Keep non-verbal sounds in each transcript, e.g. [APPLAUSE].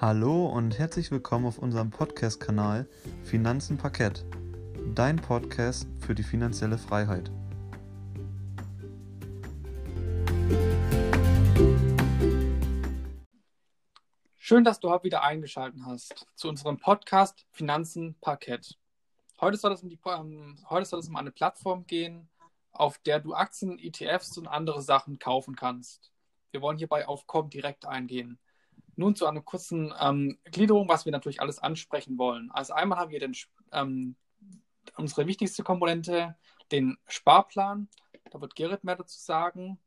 Hallo und herzlich willkommen auf unserem Podcast-Kanal Finanzen Parkett, dein Podcast für die finanzielle Freiheit. Schön, dass du heute wieder eingeschaltet hast zu unserem Podcast Finanzen Parkett. Heute soll, es um die, ähm, heute soll es um eine Plattform gehen, auf der du Aktien, ETFs und andere Sachen kaufen kannst. Wir wollen hierbei auf Comdirect eingehen. Nun zu einer kurzen ähm, Gliederung, was wir natürlich alles ansprechen wollen. Also einmal haben wir den, ähm, unsere wichtigste Komponente, den Sparplan. Da wird Gerrit mehr dazu sagen.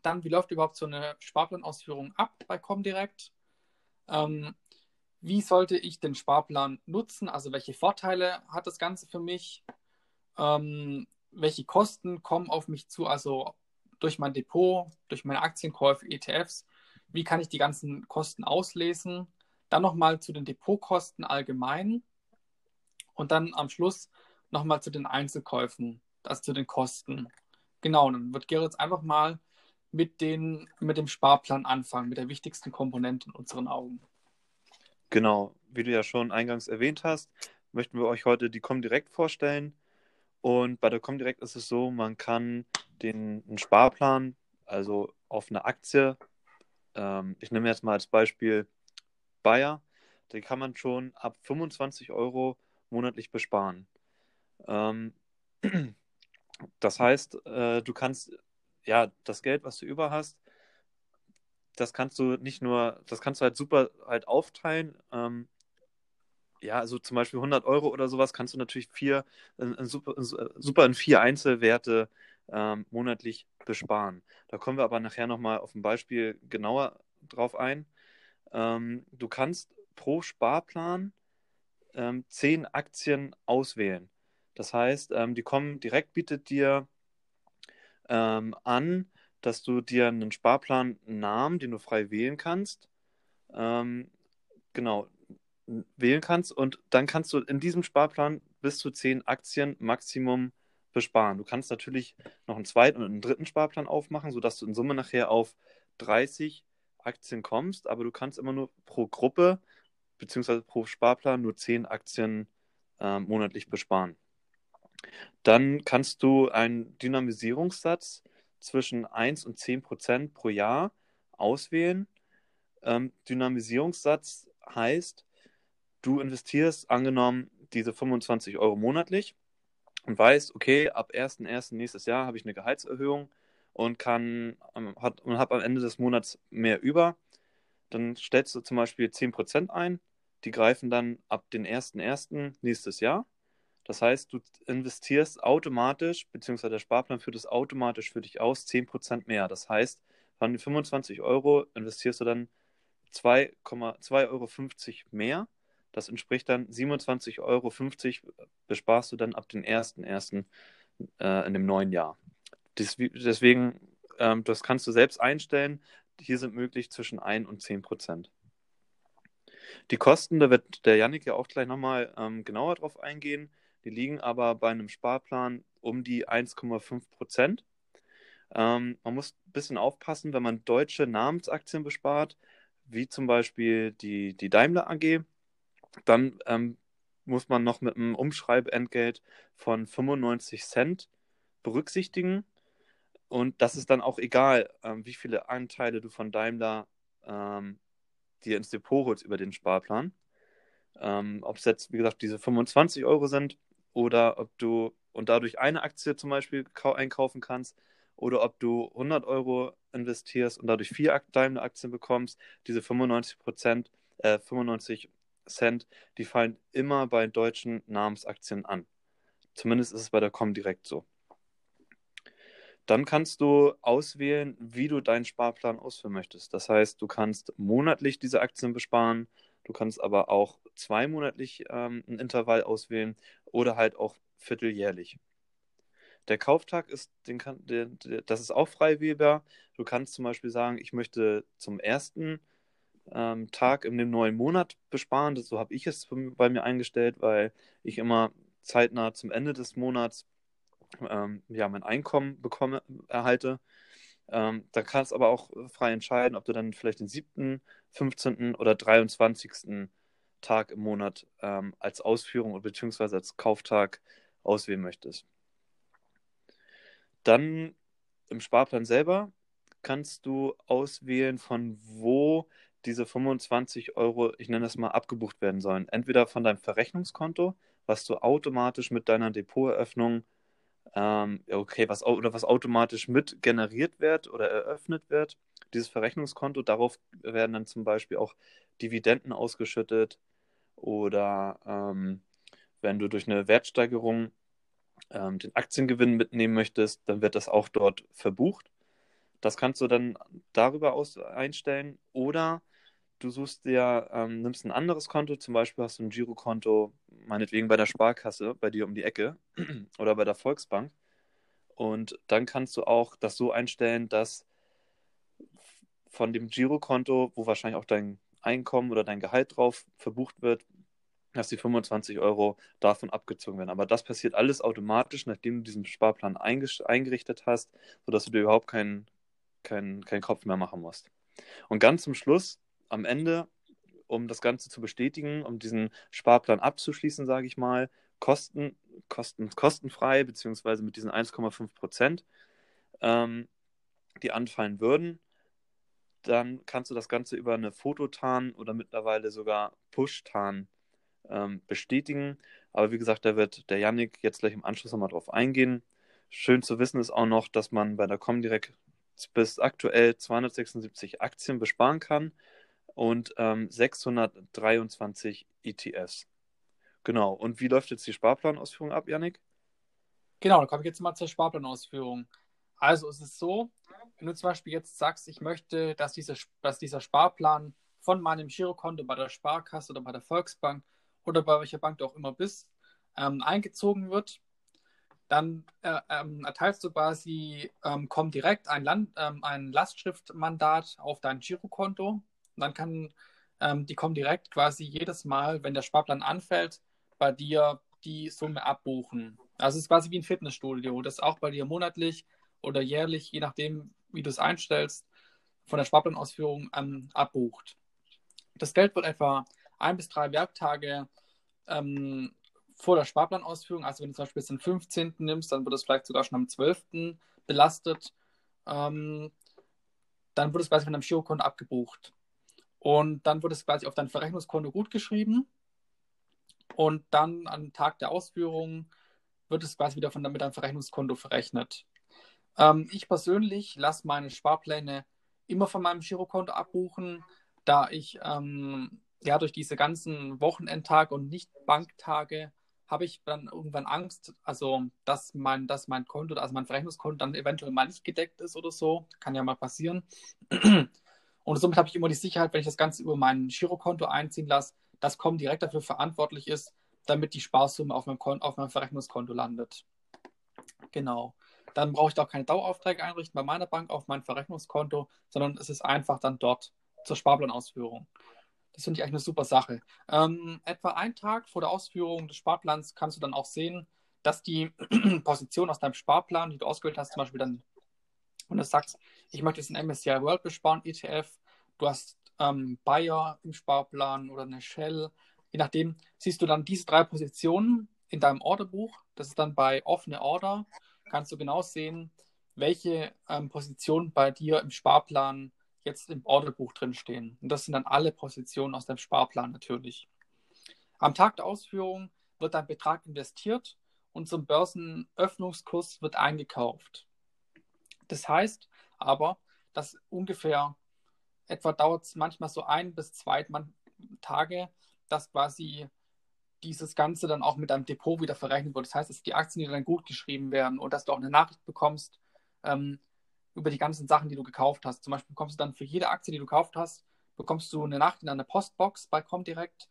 Dann, wie läuft überhaupt so eine Sparplanausführung ab bei Comdirect? Ähm, wie sollte ich den Sparplan nutzen? Also welche Vorteile hat das Ganze für mich? Ähm, welche Kosten kommen auf mich zu? Also durch mein Depot, durch meine Aktienkäufe, ETFs wie kann ich die ganzen Kosten auslesen, dann nochmal zu den Depotkosten allgemein und dann am Schluss nochmal zu den Einzelkäufen, also zu den Kosten. Genau, dann wird Gerrit einfach mal mit, den, mit dem Sparplan anfangen, mit der wichtigsten Komponente in unseren Augen. Genau, wie du ja schon eingangs erwähnt hast, möchten wir euch heute die Comdirect vorstellen. Und bei der Comdirect ist es so, man kann den Sparplan, also auf eine Aktie, ähm, ich nehme jetzt mal als Beispiel Bayer, den kann man schon ab 25 Euro monatlich besparen. Ähm, [CLEARS THROAT] das heißt, äh, du kannst ja das Geld, was du über hast, das kannst du nicht nur, das kannst du halt super halt aufteilen. Ähm, ja, also zum Beispiel 100 Euro oder sowas kannst du natürlich vier, in, in super, super in vier Einzelwerte ähm, monatlich besparen. Da kommen wir aber nachher nochmal auf ein Beispiel genauer drauf ein. Ähm, du kannst pro Sparplan ähm, zehn Aktien auswählen. Das heißt, ähm, die kommen direkt bietet dir ähm, an, dass du dir einen Sparplan Namen, den du frei wählen kannst, ähm, genau wählen kannst und dann kannst du in diesem Sparplan bis zu zehn Aktien Maximum besparen. Du kannst natürlich noch einen zweiten und einen dritten Sparplan aufmachen, sodass du in Summe nachher auf 30 Aktien kommst, aber du kannst immer nur pro Gruppe bzw. pro Sparplan nur 10 Aktien äh, monatlich besparen. Dann kannst du einen Dynamisierungssatz zwischen 1 und 10 Prozent pro Jahr auswählen. Ähm, Dynamisierungssatz heißt, du investierst angenommen diese 25 Euro monatlich und weißt, okay, ab 1.1. nächstes Jahr habe ich eine Gehaltserhöhung und kann ähm, hat, und habe am Ende des Monats mehr über, dann stellst du zum Beispiel 10% ein, die greifen dann ab den 1.1. nächstes Jahr. Das heißt, du investierst automatisch, beziehungsweise der Sparplan führt es automatisch für dich aus, 10% mehr. Das heißt, von den 25 Euro investierst du dann 2,2,50 Euro mehr das entspricht dann 27,50 Euro besparst du dann ab dem 1.1. Äh, in dem neuen Jahr. deswegen, ähm, das kannst du selbst einstellen. Hier sind möglich zwischen 1 und 10 Prozent. Die Kosten, da wird der Yannick ja auch gleich nochmal ähm, genauer drauf eingehen. Die liegen aber bei einem Sparplan um die 1,5 Prozent. Ähm, man muss ein bisschen aufpassen, wenn man deutsche Namensaktien bespart, wie zum Beispiel die, die Daimler AG, dann ähm, muss man noch mit einem Umschreibentgelt von 95 Cent berücksichtigen. Und das ist dann auch egal, ähm, wie viele Anteile du von Daimler ähm, dir ins Depot holst über den Sparplan. Ähm, ob es jetzt, wie gesagt, diese 25 Euro sind oder ob du und dadurch eine Aktie zum Beispiel einkaufen kannst oder ob du 100 Euro investierst und dadurch vier Daimler-Aktien bekommst, diese 95 Prozent, äh, 95 Cent, die fallen immer bei deutschen Namensaktien an. Zumindest ist es bei der Comdirect so. Dann kannst du auswählen, wie du deinen Sparplan ausführen möchtest. Das heißt, du kannst monatlich diese Aktien besparen, du kannst aber auch zweimonatlich ähm, ein Intervall auswählen oder halt auch vierteljährlich. Der Kauftag ist, den kann, der, das ist auch frei wählbar. Du kannst zum Beispiel sagen, ich möchte zum ersten ähm, Tag in dem neuen Monat besparen. Das, so habe ich es bei mir eingestellt, weil ich immer zeitnah zum Ende des Monats ähm, ja, mein Einkommen bekomme, erhalte. Ähm, da kannst du aber auch frei entscheiden, ob du dann vielleicht den 7., 15. oder 23. Tag im Monat ähm, als Ausführung bzw. als Kauftag auswählen möchtest. Dann im Sparplan selber kannst du auswählen, von wo diese 25 Euro, ich nenne das mal, abgebucht werden sollen. Entweder von deinem Verrechnungskonto, was du automatisch mit deiner Depoteröffnung, ähm, okay, was, oder was automatisch mit generiert wird oder eröffnet wird, dieses Verrechnungskonto, darauf werden dann zum Beispiel auch Dividenden ausgeschüttet oder ähm, wenn du durch eine Wertsteigerung ähm, den Aktiengewinn mitnehmen möchtest, dann wird das auch dort verbucht. Das kannst du dann darüber aus einstellen oder du suchst dir, ähm, nimmst ein anderes Konto, zum Beispiel hast du ein Girokonto, meinetwegen bei der Sparkasse, bei dir um die Ecke [CLEARS THROAT] oder bei der Volksbank. Und dann kannst du auch das so einstellen, dass von dem Girokonto, wo wahrscheinlich auch dein Einkommen oder dein Gehalt drauf verbucht wird, dass die 25 Euro davon abgezogen werden. Aber das passiert alles automatisch, nachdem du diesen Sparplan eingerichtet hast, sodass du dir überhaupt keinen kein, kein Kopf mehr machen musst. Und ganz zum Schluss am Ende, um das Ganze zu bestätigen, um diesen Sparplan abzuschließen, sage ich mal, kosten, kosten, kostenfrei, beziehungsweise mit diesen 1,5 Prozent, ähm, die anfallen würden, dann kannst du das Ganze über eine Fototan oder mittlerweile sogar Push-Tan ähm, bestätigen. Aber wie gesagt, da wird der Yannick jetzt gleich im Anschluss nochmal drauf eingehen. Schön zu wissen ist auch noch, dass man bei der Comdirect bis aktuell 276 Aktien besparen kann und ähm, 623 ETFs. Genau. Und wie läuft jetzt die Sparplanausführung ab, Yannick? Genau, dann komme ich jetzt mal zur Sparplanausführung. Also es ist so, wenn du zum Beispiel jetzt sagst, ich möchte, dass, diese, dass dieser Sparplan von meinem Girokonto bei der Sparkasse oder bei der Volksbank oder bei welcher Bank du auch immer bist, ähm, eingezogen wird, dann äh, ähm, erteilst du quasi ähm, direkt ein, Land, ähm, ein Lastschriftmandat auf dein Girokonto. Und dann kann ähm, die kommen direkt quasi jedes Mal, wenn der Sparplan anfällt, bei dir die Summe abbuchen. Also es ist quasi wie ein Fitnessstudio, das auch bei dir monatlich oder jährlich, je nachdem, wie du es einstellst, von der Sparplanausführung ähm, abbucht. Das Geld wird etwa ein bis drei Werktage ähm, vor der Sparplanausführung, also wenn du zum Beispiel den 15. nimmst, dann wird es vielleicht sogar schon am 12. belastet. Ähm, dann wird es quasi von deinem Girokonto abgebucht. Und dann wird es quasi auf dein Verrechnungskonto gut geschrieben. Und dann am Tag der Ausführung wird es quasi wieder von mit deinem Verrechnungskonto verrechnet. Ähm, ich persönlich lasse meine Sparpläne immer von meinem Girokonto abbuchen, da ich ähm, ja durch diese ganzen Wochenendtage und Nicht-Banktage habe ich dann irgendwann Angst, also dass mein, dass mein Konto, also mein Verrechnungskonto dann eventuell mal nicht gedeckt ist oder so. Kann ja mal passieren. Und somit habe ich immer die Sicherheit, wenn ich das Ganze über mein Girokonto einziehen lasse, dass Com direkt dafür verantwortlich ist, damit die Sparsumme auf meinem, Kon auf meinem Verrechnungskonto landet. Genau. Dann brauche ich auch keine Daueraufträge einrichten bei meiner Bank auf mein Verrechnungskonto, sondern es ist einfach dann dort zur Sparplanausführung. Das finde ich eigentlich eine super Sache. Ähm, etwa einen Tag vor der Ausführung des Sparplans kannst du dann auch sehen, dass die [CLEARS THROAT] Position aus deinem Sparplan, die du ausgewählt hast, zum Beispiel dann, wenn du sagst, ich möchte jetzt einen MSCI World besparen, ETF, du hast ähm, Bayer im Sparplan oder eine Shell, je nachdem, siehst du dann diese drei Positionen in deinem Orderbuch. Das ist dann bei offene Order, kannst du genau sehen, welche ähm, Positionen bei dir im Sparplan jetzt im Orderbuch drin stehen. Und das sind dann alle Positionen aus dem Sparplan natürlich. Am Tag der Ausführung wird ein Betrag investiert und zum Börsenöffnungskurs wird eingekauft. Das heißt aber, dass ungefähr etwa dauert es manchmal so ein bis zwei Tage, dass quasi dieses Ganze dann auch mit einem Depot wieder verrechnet wird. Das heißt, dass die Aktien, die dann gut geschrieben werden und dass du auch eine Nachricht bekommst, ähm, über die ganzen Sachen, die du gekauft hast. Zum Beispiel bekommst du dann für jede Aktie, die du gekauft hast, bekommst du eine Nachricht in deiner Postbox bei Comdirect.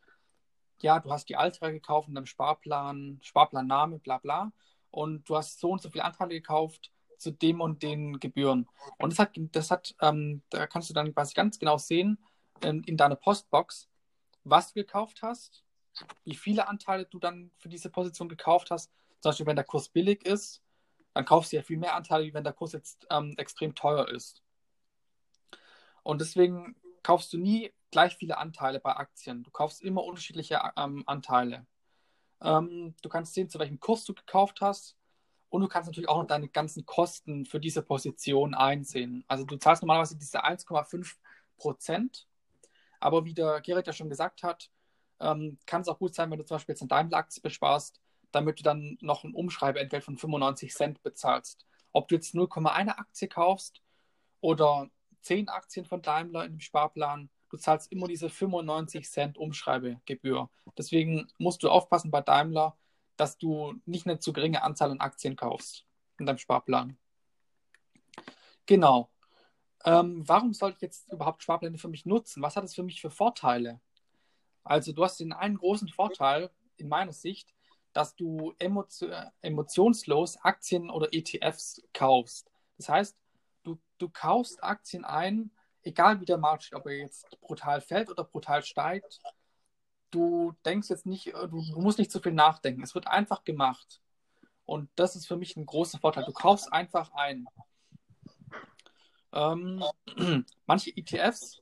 Ja, du hast die Altra gekauft in deinem Sparplan, Sparplanname, bla bla. Und du hast so und so viele Anteile gekauft zu dem und den Gebühren. Und das hat, das hat, ähm, da kannst du dann quasi ganz genau sehen in, in deiner Postbox, was du gekauft hast, wie viele Anteile du dann für diese Position gekauft hast. Zum Beispiel, wenn der Kurs billig ist, dann kaufst du ja viel mehr Anteile, wie wenn der Kurs jetzt ähm, extrem teuer ist. Und deswegen kaufst du nie gleich viele Anteile bei Aktien. Du kaufst immer unterschiedliche ähm, Anteile. Ähm, du kannst sehen, zu welchem Kurs du gekauft hast. Und du kannst natürlich auch noch deine ganzen Kosten für diese Position einsehen. Also du zahlst normalerweise diese 1,5 Prozent. Aber wie der Gerrit ja schon gesagt hat, ähm, kann es auch gut sein, wenn du zum Beispiel jetzt eine Daimler-Aktie besparst, damit du dann noch ein Umschreibeentgelt von 95 Cent bezahlst. Ob du jetzt 0,1 Aktie kaufst oder 10 Aktien von Daimler dem Sparplan, du zahlst immer diese 95 Cent Umschreibegebühr. Deswegen musst du aufpassen bei Daimler, dass du nicht eine zu geringe Anzahl an Aktien kaufst in deinem Sparplan. Genau. Ähm, warum sollte ich jetzt überhaupt Sparpläne für mich nutzen? Was hat es für mich für Vorteile? Also du hast den einen großen Vorteil in meiner Sicht, dass du emotio emotionslos Aktien oder ETFs kaufst. Das heißt, du, du kaufst Aktien ein, egal wie der Markt steht, ob er jetzt brutal fällt oder brutal steigt. Du denkst jetzt nicht, du, du musst nicht zu viel nachdenken. Es wird einfach gemacht. Und das ist für mich ein großer Vorteil. Du kaufst einfach ein. Ähm, [CLEARS THROAT] manche ETFs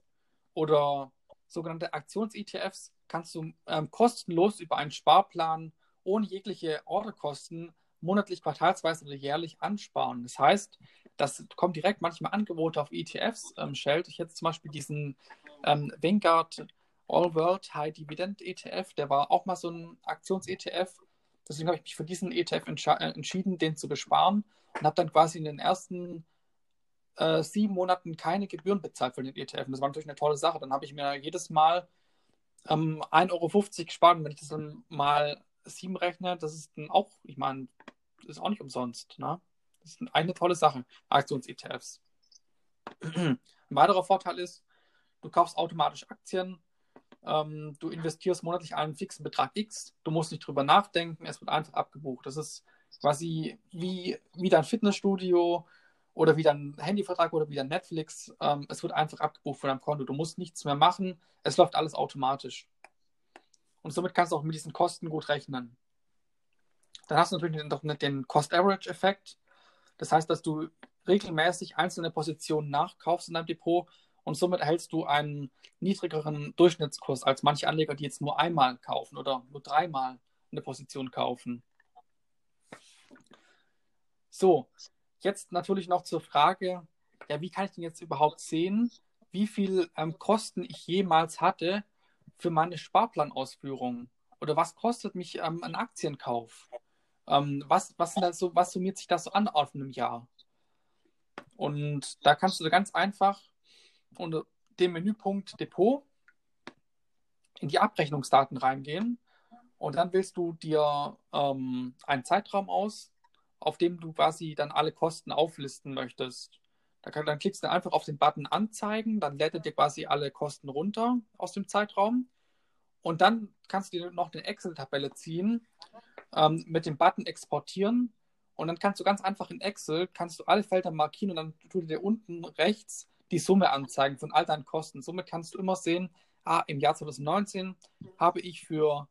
oder sogenannte Aktions-ETFs kannst du ähm, kostenlos über einen Sparplan ohne jegliche Orderkosten monatlich, quartalsweise oder jährlich ansparen. Das heißt, das kommt direkt manchmal Angebote auf ETFs ähm, stellt. Ich hätte zum Beispiel diesen ähm, Vanguard All World High Dividend ETF, der war auch mal so ein Aktions-ETF. Deswegen habe ich mich für diesen ETF äh, entschieden, den zu besparen und habe dann quasi in den ersten äh, sieben Monaten keine Gebühren bezahlt für den ETF. Und das war natürlich eine tolle Sache. Dann habe ich mir jedes Mal ähm, 1,50 Euro gespart. Und wenn ich das dann mal sieben rechne, das ist dann auch, ich meine, das ist auch nicht umsonst. Ne? Das ist eine tolle Sache, Aktions-ETFs. Ein weiterer Vorteil ist, du kaufst automatisch Aktien, ähm, du investierst monatlich einen fixen Betrag X, du musst nicht drüber nachdenken, es wird einfach abgebucht. Das ist quasi wie, wie dein Fitnessstudio, oder wieder ein Handyvertrag oder wieder Netflix. Ähm, es wird einfach abgebucht von deinem Konto. Du musst nichts mehr machen. Es läuft alles automatisch. Und somit kannst du auch mit diesen Kosten gut rechnen. Dann hast du natürlich noch den Cost-Average-Effekt. Das heißt, dass du regelmäßig einzelne Positionen nachkaufst in deinem Depot und somit erhältst du einen niedrigeren Durchschnittskurs als manche Anleger, die jetzt nur einmal kaufen oder nur dreimal eine Position kaufen. So, Jetzt natürlich noch zur Frage, ja, wie kann ich denn jetzt überhaupt sehen, wie viel ähm, Kosten ich jemals hatte für meine Sparplanausführung? Oder was kostet mich ähm, ein Aktienkauf? Ähm, was, was, sind so, was summiert sich das so an auf einem Jahr? Und da kannst du ganz einfach unter dem Menüpunkt Depot in die Abrechnungsdaten reingehen und dann wählst du dir ähm, einen Zeitraum aus, auf dem du quasi dann alle Kosten auflisten möchtest. Da kann, dann klickst du einfach auf den Button Anzeigen, dann lädt er dir quasi alle Kosten runter aus dem Zeitraum. Und dann kannst du dir noch eine Excel-Tabelle ziehen, ähm, mit dem Button Exportieren. Und dann kannst du ganz einfach in Excel, kannst du alle Felder markieren und dann tut dir unten rechts die Summe anzeigen von all deinen Kosten. Somit kannst du immer sehen, ah, im Jahr 2019 habe ich für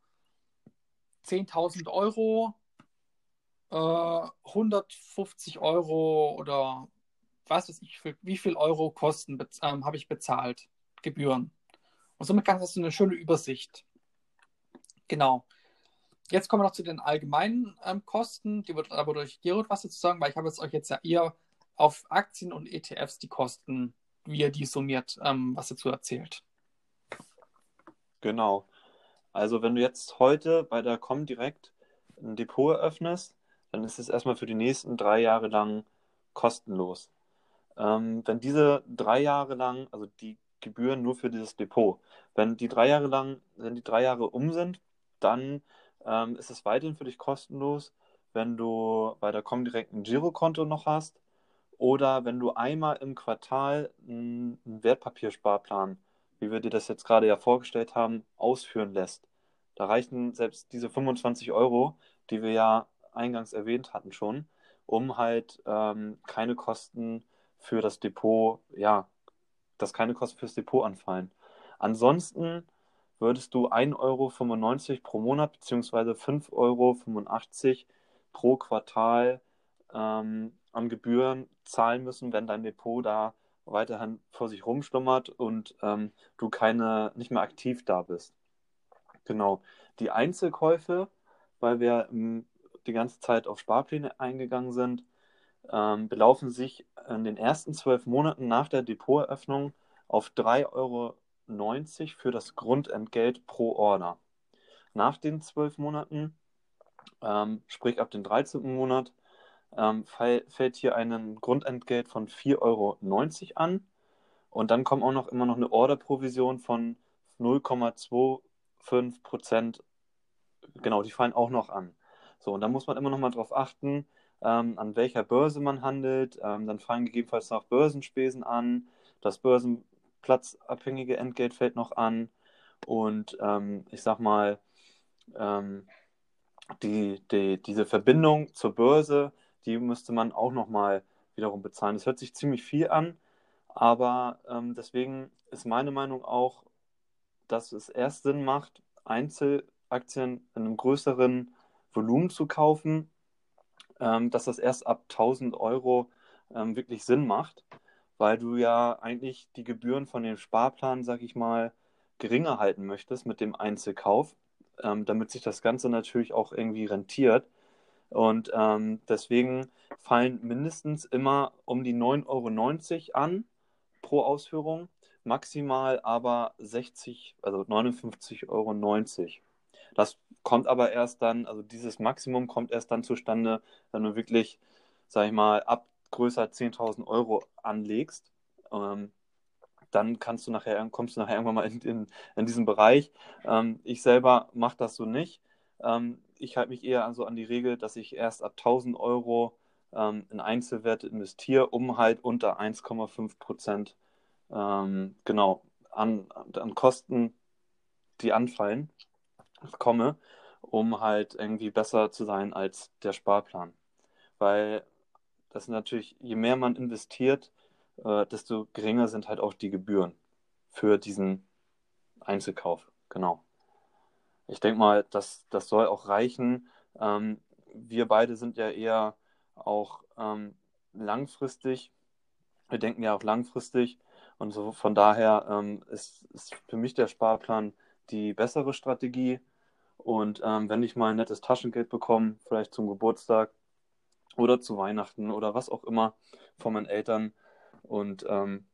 10.000 Euro 150 äh, Euro oder was weiß ich, für wie viel Euro Kosten ähm, habe ich bezahlt, Gebühren. Und somit hast du eine schöne Übersicht. Genau. Jetzt kommen wir noch zu den allgemeinen ähm, Kosten. Die wird aber durch Gerald was dazu sagen, weil ich habe jetzt euch jetzt ja eher auf Aktien und ETFs die Kosten, wie ihr die summiert, ähm, was dazu erzählt. Genau. Also wenn du jetzt heute bei der Comdirect ein Depot eröffnest, dann ist es erstmal für die nächsten drei Jahre lang kostenlos. Ähm, wenn diese drei Jahre lang, also die Gebühren nur für dieses Depot, wenn die drei Jahre lang, wenn die drei Jahre um sind, dann ähm, ist es weiterhin für dich kostenlos, wenn du bei der Comdirect ein Girokonto noch hast oder wenn du einmal im Quartal einen Wertpapiersparplan, wie wir dir das jetzt gerade ja vorgestellt haben, ausführen lässt. Da reichen selbst diese 25 Euro, die wir ja eingangs erwähnt hatten schon, um halt ähm, keine Kosten für das Depot, ja, dass keine Kosten fürs Depot anfallen. Ansonsten würdest du 1,95 Euro pro Monat bzw. 5,85 Euro pro Quartal ähm, an Gebühren zahlen müssen, wenn dein Depot da weiterhin vor sich rumschlummert und ähm, du keine, nicht mehr aktiv da bist. Genau. Die Einzelkäufe, weil wir ähm, die ganze Zeit auf Sparpläne eingegangen sind, ähm, belaufen sich in den ersten zwölf Monaten nach der Depoteröffnung auf 3,90 Euro für das Grundentgelt pro Order. Nach den zwölf Monaten, ähm, sprich ab dem 13. Monat, ähm, fällt hier ein Grundentgelt von 4,90 Euro an. Und dann kommt auch noch immer noch eine Orderprovision von 0,25 Prozent. Genau, die fallen auch noch an. So, und da muss man immer noch mal drauf achten, ähm, an welcher Börse man handelt. Ähm, dann fallen gegebenenfalls noch Börsenspesen an. Das börsenplatzabhängige Entgelt fällt noch an. Und ähm, ich sag mal, ähm, die, die, diese Verbindung zur Börse, die müsste man auch nochmal wiederum bezahlen. Das hört sich ziemlich viel an, aber ähm, deswegen ist meine Meinung auch, dass es erst Sinn macht, Einzelaktien in einem größeren Volumen zu kaufen, ähm, dass das erst ab 1000 Euro ähm, wirklich Sinn macht, weil du ja eigentlich die Gebühren von dem Sparplan, sag ich mal, geringer halten möchtest mit dem Einzelkauf, ähm, damit sich das Ganze natürlich auch irgendwie rentiert. Und ähm, deswegen fallen mindestens immer um die 9,90 Euro an pro Ausführung, maximal aber 60, also 59,90 Euro. Das kommt aber erst dann, also dieses Maximum kommt erst dann zustande, wenn du wirklich, sag ich mal, ab größer 10.000 Euro anlegst. Ähm, dann kannst du nachher, kommst du nachher irgendwann mal in, in, in diesen Bereich. Ähm, ich selber mache das so nicht. Ähm, ich halte mich eher also an die Regel, dass ich erst ab 1000 Euro ähm, in Einzelwerte investiere, um halt unter 1,5 Prozent ähm, genau an, an Kosten, die anfallen, komme, um halt irgendwie besser zu sein als der Sparplan. Weil das natürlich, je mehr man investiert, äh, desto geringer sind halt auch die Gebühren für diesen Einzelkauf. Genau ich denke mal, das, das soll auch reichen. Ähm, wir beide sind ja eher auch ähm, langfristig. Wir denken ja auch langfristig. Und so von daher ähm, ist, ist für mich der Sparplan die bessere Strategie. Und ähm, wenn ich mal ein nettes Taschengeld bekomme, vielleicht zum Geburtstag oder zu Weihnachten oder was auch immer von meinen Eltern, und ähm,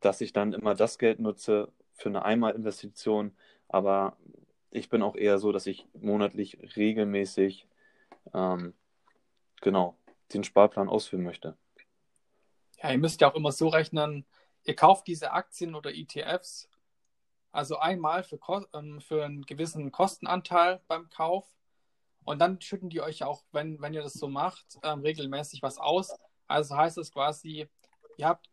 dass ich dann immer das Geld nutze für eine Einmalinvestition, aber ich bin auch eher so, dass ich monatlich regelmäßig ähm, genau den Sparplan ausführen möchte. Ja, ihr müsst ja auch immer so rechnen, ihr kauft diese Aktien oder ETFs, also einmal für, ähm, für einen gewissen Kostenanteil beim Kauf und dann schütten die euch auch, wenn, wenn ihr das so macht, ähm, regelmäßig was aus. Also heißt es quasi, ihr habt,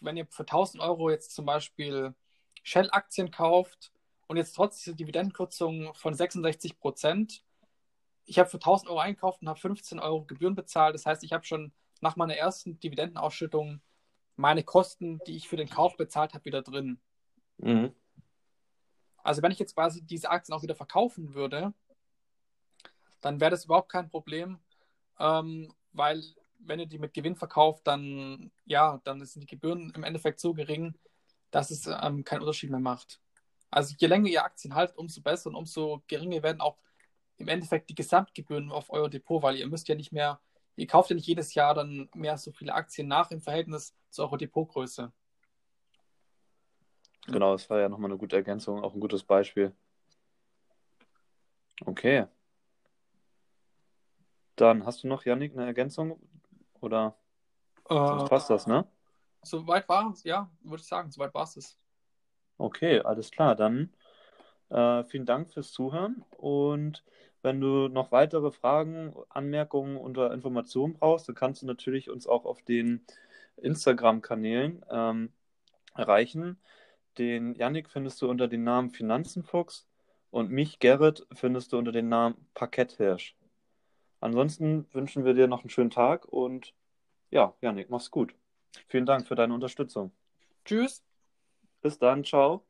wenn ihr für 1000 Euro jetzt zum Beispiel Shell-Aktien kauft, und jetzt trotz dieser Dividendenkürzung von 66 Prozent, ich habe für 1000 Euro einkauft und habe 15 Euro Gebühren bezahlt. Das heißt, ich habe schon nach meiner ersten Dividendenausschüttung meine Kosten, die ich für den Kauf bezahlt habe, wieder drin. Mhm. Also wenn ich jetzt quasi diese Aktien auch wieder verkaufen würde, dann wäre das überhaupt kein Problem, ähm, weil wenn ihr die mit Gewinn verkauft, dann ja, dann sind die Gebühren im Endeffekt so gering, dass es ähm, keinen Unterschied mehr macht. Also je länger ihr Aktien haltet, umso besser und umso geringer werden auch im Endeffekt die Gesamtgebühren auf euer Depot, weil ihr müsst ja nicht mehr, ihr kauft ja nicht jedes Jahr dann mehr so viele Aktien nach im Verhältnis zu eurer Depotgröße. Genau, das war ja nochmal eine gute Ergänzung, auch ein gutes Beispiel. Okay. Dann hast du noch, Yannick, eine Ergänzung? Oder äh, passt das, ne? Soweit war es, ja, würde ich sagen, soweit war es. Okay, alles klar. Dann äh, vielen Dank fürs Zuhören. Und wenn du noch weitere Fragen, Anmerkungen oder Informationen brauchst, dann kannst du natürlich uns auch auf den Instagram-Kanälen ähm, erreichen. Den Yannick findest du unter dem Namen Finanzenfuchs und mich, Gerrit, findest du unter dem Namen Parketthirsch. Ansonsten wünschen wir dir noch einen schönen Tag und ja, Yannick, mach's gut. Vielen Dank für deine Unterstützung. Tschüss. Bis dann, ciao.